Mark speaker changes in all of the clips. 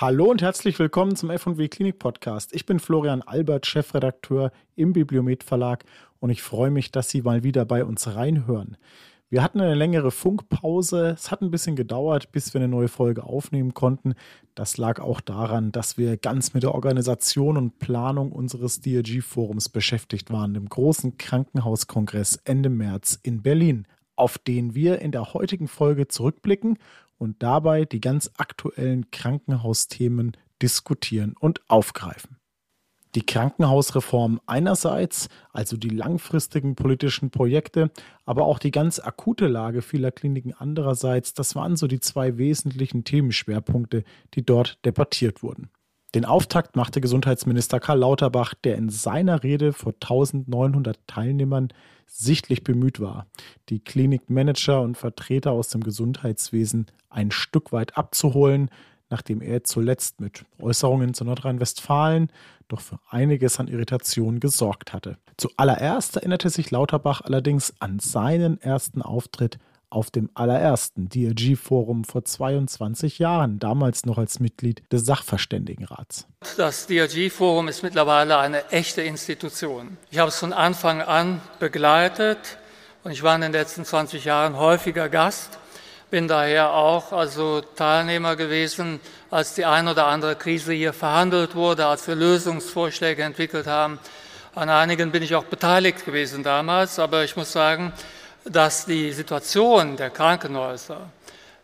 Speaker 1: Hallo und herzlich willkommen zum F&W Klinik Podcast. Ich bin Florian Albert, Chefredakteur im Bibliomet Verlag und ich freue mich, dass Sie mal wieder bei uns reinhören. Wir hatten eine längere Funkpause. Es hat ein bisschen gedauert, bis wir eine neue Folge aufnehmen konnten. Das lag auch daran, dass wir ganz mit der Organisation und Planung unseres DRG-Forums beschäftigt waren, dem großen Krankenhauskongress Ende März in Berlin, auf den wir in der heutigen Folge zurückblicken und dabei die ganz aktuellen Krankenhausthemen diskutieren und aufgreifen. Die Krankenhausreform einerseits, also die langfristigen politischen Projekte, aber auch die ganz akute Lage vieler Kliniken andererseits, das waren so die zwei wesentlichen Themenschwerpunkte, die dort debattiert wurden. Den Auftakt machte Gesundheitsminister Karl Lauterbach, der in seiner Rede vor 1900 Teilnehmern sichtlich bemüht war, die Klinikmanager und Vertreter aus dem Gesundheitswesen ein Stück weit abzuholen, nachdem er zuletzt mit Äußerungen zu Nordrhein-Westfalen doch für einiges an Irritation gesorgt hatte. Zuallererst erinnerte sich Lauterbach allerdings an seinen ersten Auftritt auf dem allerersten DRG-Forum vor 22 Jahren, damals noch als Mitglied des Sachverständigenrats.
Speaker 2: Das DRG-Forum ist mittlerweile eine echte Institution. Ich habe es von Anfang an begleitet und ich war in den letzten 20 Jahren häufiger Gast bin daher auch also Teilnehmer gewesen, als die ein oder andere Krise hier verhandelt wurde, als wir Lösungsvorschläge entwickelt haben. An einigen bin ich auch beteiligt gewesen damals, aber ich muss sagen, dass die Situation der Krankenhäuser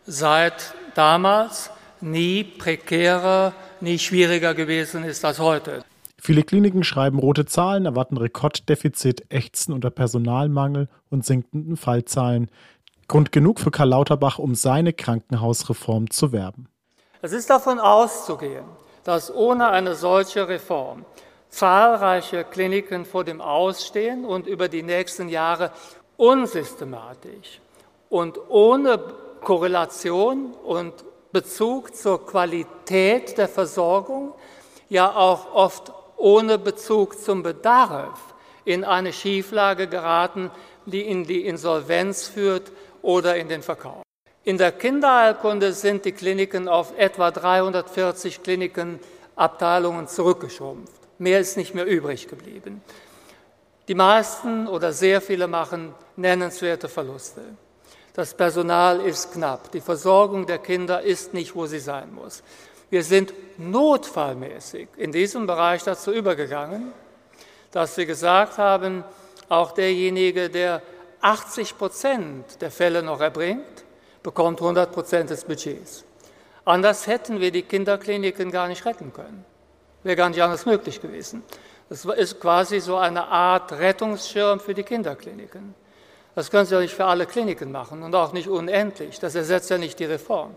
Speaker 2: seit damals nie prekärer, nie schwieriger gewesen ist als heute.
Speaker 1: Viele Kliniken schreiben rote Zahlen, erwarten Rekorddefizit, ächzen unter Personalmangel und sinkenden Fallzahlen. Grund genug für Karl Lauterbach, um seine Krankenhausreform zu werben.
Speaker 2: Es ist davon auszugehen, dass ohne eine solche Reform zahlreiche Kliniken vor dem Ausstehen und über die nächsten Jahre unsystematisch und ohne Korrelation und Bezug zur Qualität der Versorgung, ja auch oft ohne Bezug zum Bedarf in eine Schieflage geraten, die in die Insolvenz führt oder in den Verkauf. In der Kinderheilkunde sind die Kliniken auf etwa 340 Kliniken, Abteilungen zurückgeschrumpft. Mehr ist nicht mehr übrig geblieben. Die meisten oder sehr viele machen nennenswerte Verluste. Das Personal ist knapp. Die Versorgung der Kinder ist nicht, wo sie sein muss. Wir sind notfallmäßig in diesem Bereich dazu übergegangen, dass wir gesagt haben, auch derjenige, der 80 Prozent der Fälle noch erbringt, bekommt 100 Prozent des Budgets. Anders hätten wir die Kinderkliniken gar nicht retten können. Wäre gar nicht anders möglich gewesen. Das ist quasi so eine Art Rettungsschirm für die Kinderkliniken. Das können Sie ja nicht für alle Kliniken machen und auch nicht unendlich. Das ersetzt ja nicht die Reform.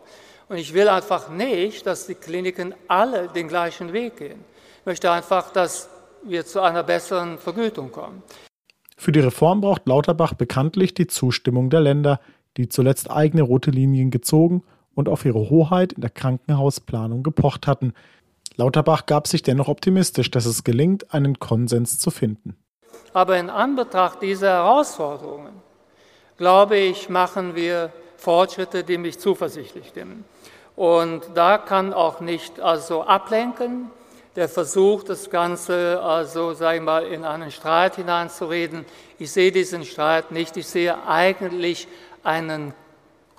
Speaker 2: Und ich will einfach nicht, dass die Kliniken alle den gleichen Weg gehen. Ich möchte einfach, dass wir zu einer besseren Vergütung kommen.
Speaker 1: Für die Reform braucht Lauterbach bekanntlich die Zustimmung der Länder, die zuletzt eigene rote Linien gezogen und auf ihre Hoheit in der Krankenhausplanung gepocht hatten. Lauterbach gab sich dennoch optimistisch, dass es gelingt, einen Konsens zu finden.
Speaker 2: Aber in Anbetracht dieser Herausforderungen, glaube ich, machen wir Fortschritte, die mich zuversichtlich stimmen. Und da kann auch nicht also ablenken, der Versuch, das Ganze, also sage ich mal, in einen Streit hineinzureden. Ich sehe diesen Streit nicht. Ich sehe eigentlich einen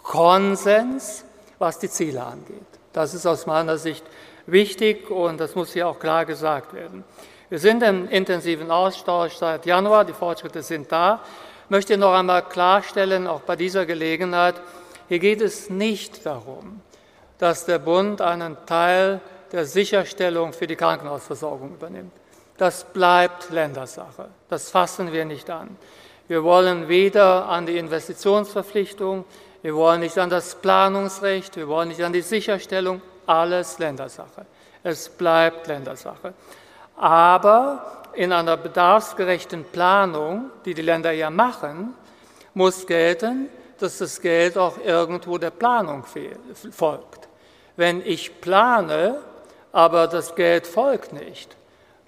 Speaker 2: Konsens, was die Ziele angeht. Das ist aus meiner Sicht wichtig und das muss hier auch klar gesagt werden. Wir sind im intensiven Austausch seit Januar, die Fortschritte sind da. Ich möchte noch einmal klarstellen, auch bei dieser Gelegenheit, hier geht es nicht darum, dass der Bund einen Teil der Sicherstellung für die Krankenhausversorgung übernimmt. Das bleibt Ländersache. Das fassen wir nicht an. Wir wollen weder an die Investitionsverpflichtung, wir wollen nicht an das Planungsrecht, wir wollen nicht an die Sicherstellung, alles Ländersache. Es bleibt Ländersache. Aber in einer bedarfsgerechten Planung, die die Länder ja machen, muss gelten, dass das Geld auch irgendwo der Planung folgt. Wenn ich plane, aber das Geld folgt nicht,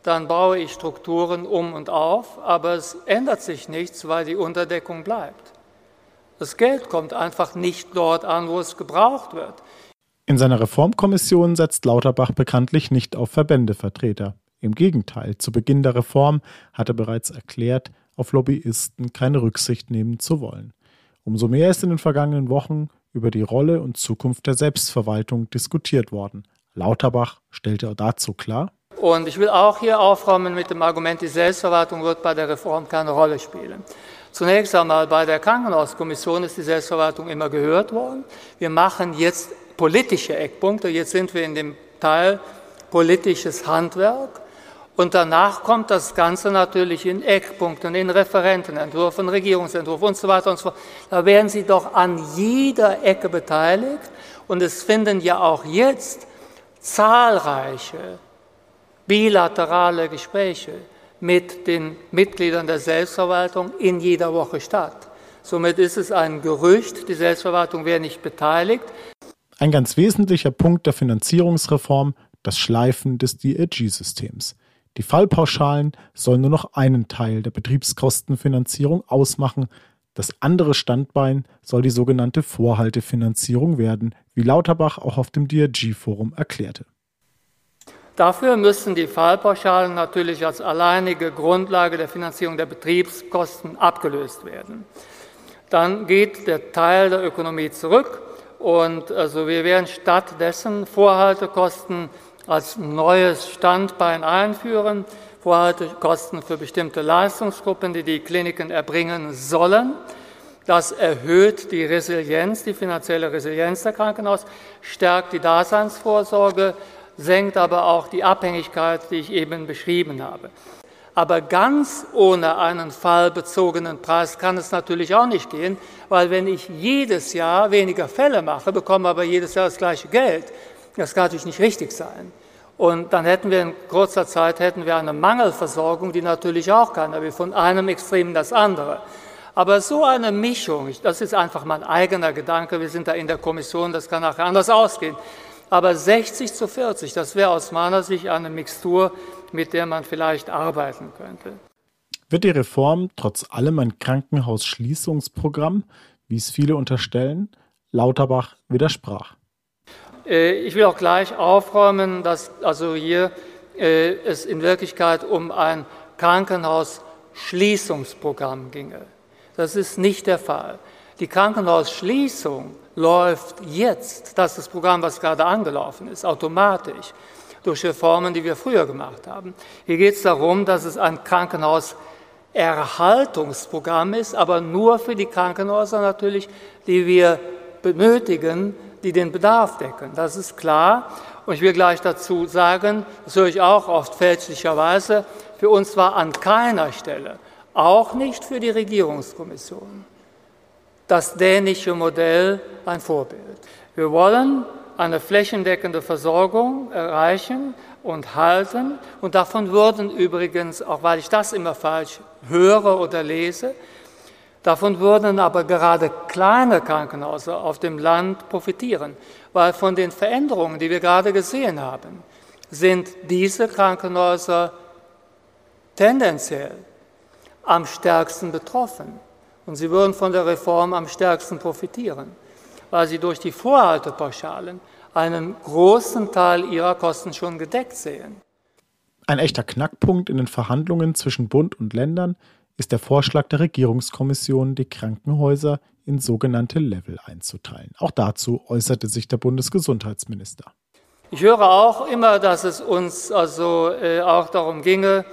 Speaker 2: dann baue ich Strukturen um und auf, aber es ändert sich nichts, weil die Unterdeckung bleibt. Das Geld kommt einfach nicht dort an, wo es gebraucht wird.
Speaker 1: In seiner Reformkommission setzt Lauterbach bekanntlich nicht auf Verbändevertreter. Im Gegenteil, zu Beginn der Reform hat er bereits erklärt, auf Lobbyisten keine Rücksicht nehmen zu wollen. Umso mehr ist in den vergangenen Wochen über die Rolle und Zukunft der Selbstverwaltung diskutiert worden. Lauterbach stellte dazu klar.
Speaker 2: Und ich will auch hier aufräumen mit dem Argument, die Selbstverwaltung wird bei der Reform keine Rolle spielen. Zunächst einmal bei der Krankenhauskommission ist die Selbstverwaltung immer gehört worden. Wir machen jetzt politische Eckpunkte. Jetzt sind wir in dem Teil politisches Handwerk. Und danach kommt das Ganze natürlich in Eckpunkten, in Referentenentwürfen, Regierungsentwürfen und so weiter und so fort. Da werden Sie doch an jeder Ecke beteiligt. Und es finden ja auch jetzt zahlreiche bilaterale Gespräche mit den Mitgliedern der Selbstverwaltung in jeder Woche statt. Somit ist es ein Gerücht, die Selbstverwaltung wäre nicht beteiligt.
Speaker 1: Ein ganz wesentlicher Punkt der Finanzierungsreform, das Schleifen des DRG-Systems. Die Fallpauschalen sollen nur noch einen Teil der Betriebskostenfinanzierung ausmachen. Das andere Standbein soll die sogenannte Vorhaltefinanzierung werden, wie Lauterbach auch auf dem DRG-Forum erklärte.
Speaker 2: Dafür müssen die Fallpauschalen natürlich als alleinige Grundlage der Finanzierung der Betriebskosten abgelöst werden. Dann geht der Teil der Ökonomie zurück und also wir werden stattdessen Vorhaltekosten als neues Standbein einführen, Vorhaltekosten für bestimmte Leistungsgruppen, die die Kliniken erbringen sollen. Das erhöht die Resilienz, die finanzielle Resilienz der Krankenhaus, stärkt die Daseinsvorsorge, senkt aber auch die Abhängigkeit, die ich eben beschrieben habe. Aber ganz ohne einen fallbezogenen Preis kann es natürlich auch nicht gehen, weil wenn ich jedes Jahr weniger Fälle mache, bekomme aber jedes Jahr das gleiche Geld, das kann natürlich nicht richtig sein. Und dann hätten wir in kurzer Zeit hätten wir eine Mangelversorgung, die natürlich auch keiner will, von einem Extrem in das andere. Aber so eine Mischung, das ist einfach mein eigener Gedanke, wir sind da in der Kommission, das kann nachher anders ausgehen. Aber 60 zu 40, das wäre aus meiner Sicht eine Mixtur, mit der man vielleicht arbeiten könnte.
Speaker 1: Wird die Reform trotz allem ein Krankenhausschließungsprogramm, wie es viele unterstellen? Lauterbach widersprach.
Speaker 2: Äh, ich will auch gleich aufräumen, dass also hier äh, es in Wirklichkeit um ein Krankenhausschließungsprogramm ginge. Das ist nicht der Fall. Die Krankenhausschließung läuft jetzt, das ist das Programm, was gerade angelaufen ist, automatisch durch Reformen, die wir früher gemacht haben. Hier geht es darum, dass es ein Krankenhauserhaltungsprogramm ist, aber nur für die Krankenhäuser natürlich, die wir benötigen, die den Bedarf decken. Das ist klar. Und ich will gleich dazu sagen, das höre ich auch oft fälschlicherweise, für uns war an keiner Stelle, auch nicht für die Regierungskommission, das dänische Modell ein Vorbild. Wir wollen eine flächendeckende Versorgung erreichen und halten. Und davon würden übrigens, auch weil ich das immer falsch höre oder lese, Davon würden aber gerade kleine Krankenhäuser auf dem Land profitieren, weil von den Veränderungen, die wir gerade gesehen haben, sind diese Krankenhäuser tendenziell am stärksten betroffen. Und sie würden von der Reform am stärksten profitieren, weil sie durch die Vorhaltepauschalen einen großen Teil ihrer Kosten schon gedeckt sehen.
Speaker 1: Ein echter Knackpunkt in den Verhandlungen zwischen Bund und Ländern ist der Vorschlag der Regierungskommission, die Krankenhäuser in sogenannte Level einzuteilen. Auch dazu äußerte sich der Bundesgesundheitsminister.
Speaker 2: Ich höre auch immer, dass es uns also äh, auch darum ginge,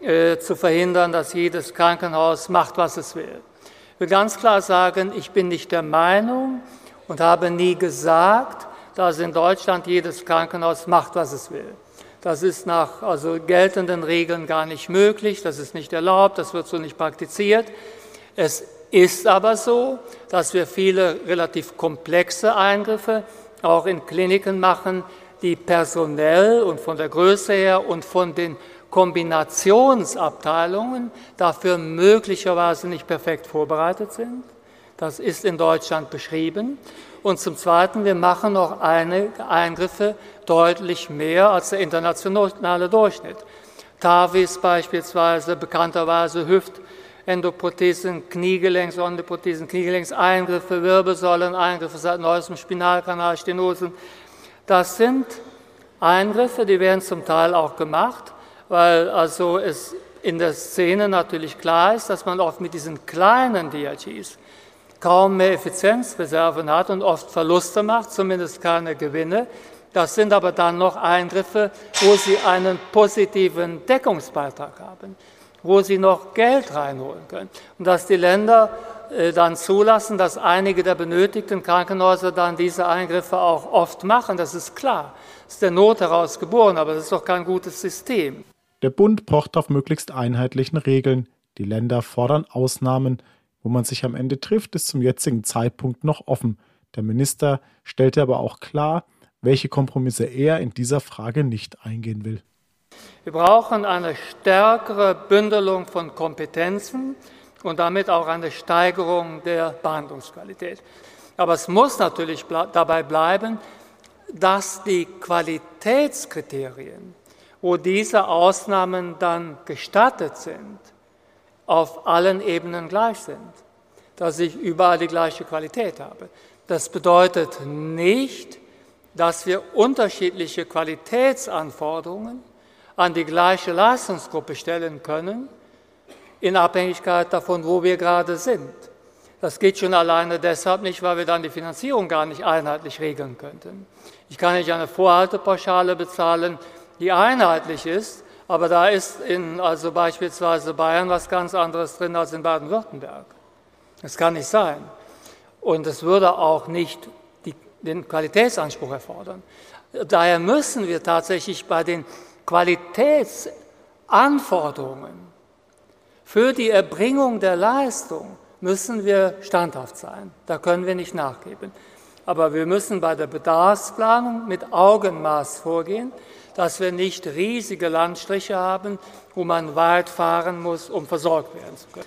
Speaker 2: äh, zu verhindern, dass jedes Krankenhaus macht, was es will. Ich will ganz klar sagen, ich bin nicht der Meinung und habe nie gesagt, dass in Deutschland jedes Krankenhaus macht, was es will. Das ist nach also geltenden Regeln gar nicht möglich, das ist nicht erlaubt, das wird so nicht praktiziert. Es ist aber so, dass wir viele relativ komplexe Eingriffe auch in Kliniken machen, die personell und von der Größe her und von den Kombinationsabteilungen dafür möglicherweise nicht perfekt vorbereitet sind. Das ist in Deutschland beschrieben. Und zum Zweiten, wir machen noch einige Eingriffe deutlich mehr als der internationale Durchschnitt. TAVIS beispielsweise, bekannterweise Hüftendoprothesen, Kniegelenks, Endoprothesen, Kniegelenkseingriffe, Wirbelsäuleneingriffe, seit neuestem Spinalkanal, Stenosen, Das sind Eingriffe, die werden zum Teil auch gemacht, weil also es in der Szene natürlich klar ist, dass man oft mit diesen kleinen DRGs kaum mehr Effizienzreserven hat und oft Verluste macht, zumindest keine Gewinne. Das sind aber dann noch Eingriffe, wo sie einen positiven Deckungsbeitrag haben, wo sie noch Geld reinholen können. Und dass die Länder äh, dann zulassen, dass einige der benötigten Krankenhäuser dann diese Eingriffe auch oft machen, das ist klar. Das ist der Not heraus geboren, aber das ist doch kein gutes System.
Speaker 1: Der Bund pocht auf möglichst einheitlichen Regeln. Die Länder fordern Ausnahmen. Wo man sich am Ende trifft, ist zum jetzigen Zeitpunkt noch offen. Der Minister stellte aber auch klar, welche Kompromisse er in dieser Frage nicht eingehen will.
Speaker 2: Wir brauchen eine stärkere Bündelung von Kompetenzen und damit auch eine Steigerung der Behandlungsqualität. Aber es muss natürlich dabei bleiben, dass die Qualitätskriterien, wo diese Ausnahmen dann gestattet sind, auf allen Ebenen gleich sind, dass ich überall die gleiche Qualität habe. Das bedeutet nicht, dass wir unterschiedliche Qualitätsanforderungen an die gleiche Leistungsgruppe stellen können, in Abhängigkeit davon, wo wir gerade sind. Das geht schon alleine deshalb nicht, weil wir dann die Finanzierung gar nicht einheitlich regeln könnten. Ich kann nicht eine Vorhaltepauschale bezahlen, die einheitlich ist, aber da ist in also beispielsweise Bayern was ganz anderes drin als in Baden-Württemberg. Das kann nicht sein. Und es würde auch nicht die, den Qualitätsanspruch erfordern. Daher müssen wir tatsächlich bei den Qualitätsanforderungen für die Erbringung der Leistung müssen wir standhaft sein. Da können wir nicht nachgeben. Aber wir müssen bei der Bedarfsplanung mit Augenmaß vorgehen dass wir nicht riesige Landstriche haben, wo man weit fahren muss, um versorgt werden zu können.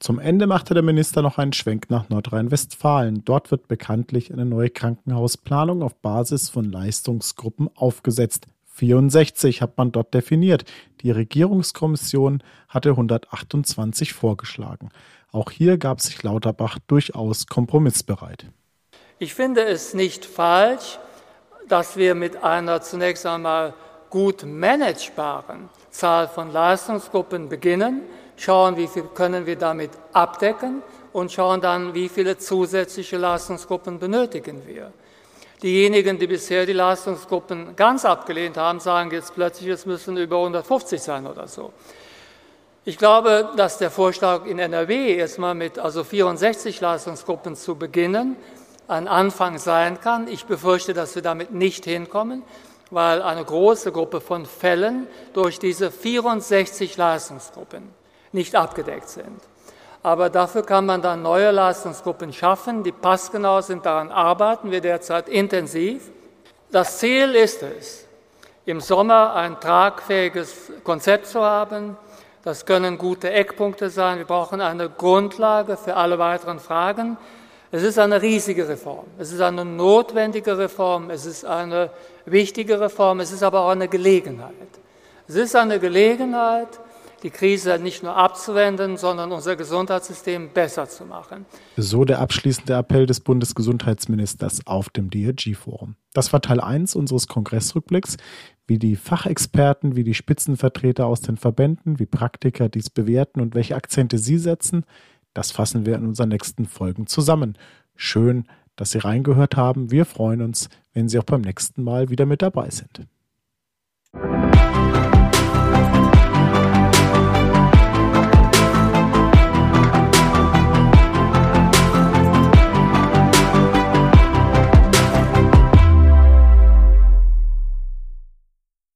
Speaker 1: Zum Ende machte der Minister noch einen Schwenk nach Nordrhein-Westfalen. Dort wird bekanntlich eine neue Krankenhausplanung auf Basis von Leistungsgruppen aufgesetzt. 64 hat man dort definiert. Die Regierungskommission hatte 128 vorgeschlagen. Auch hier gab sich Lauterbach durchaus kompromissbereit.
Speaker 2: Ich finde es nicht falsch, dass wir mit einer zunächst einmal gut managebaren Zahl von Leistungsgruppen beginnen, schauen, wie viel können wir damit abdecken und schauen dann, wie viele zusätzliche Leistungsgruppen benötigen wir. Diejenigen, die bisher die Leistungsgruppen ganz abgelehnt haben, sagen jetzt plötzlich, es müssen über 150 sein oder so. Ich glaube, dass der Vorschlag in NRW erstmal mit also 64 Leistungsgruppen zu beginnen, ein Anfang sein kann. Ich befürchte, dass wir damit nicht hinkommen, weil eine große Gruppe von Fällen durch diese 64 Leistungsgruppen nicht abgedeckt sind. Aber dafür kann man dann neue Leistungsgruppen schaffen, die passgenau sind. Daran arbeiten wir derzeit intensiv. Das Ziel ist es, im Sommer ein tragfähiges Konzept zu haben. Das können gute Eckpunkte sein. Wir brauchen eine Grundlage für alle weiteren Fragen. Es ist eine riesige Reform. Es ist eine notwendige Reform. Es ist eine wichtige Reform. Es ist aber auch eine Gelegenheit. Es ist eine Gelegenheit, die Krise nicht nur abzuwenden, sondern unser Gesundheitssystem besser zu machen.
Speaker 1: So der abschließende Appell des Bundesgesundheitsministers auf dem DRG-Forum. Das war Teil 1 unseres Kongressrückblicks, wie die Fachexperten, wie die Spitzenvertreter aus den Verbänden, wie Praktiker dies bewerten und welche Akzente sie setzen. Das fassen wir in unseren nächsten Folgen zusammen. Schön, dass Sie reingehört haben. Wir freuen uns, wenn Sie auch beim nächsten Mal wieder mit dabei sind.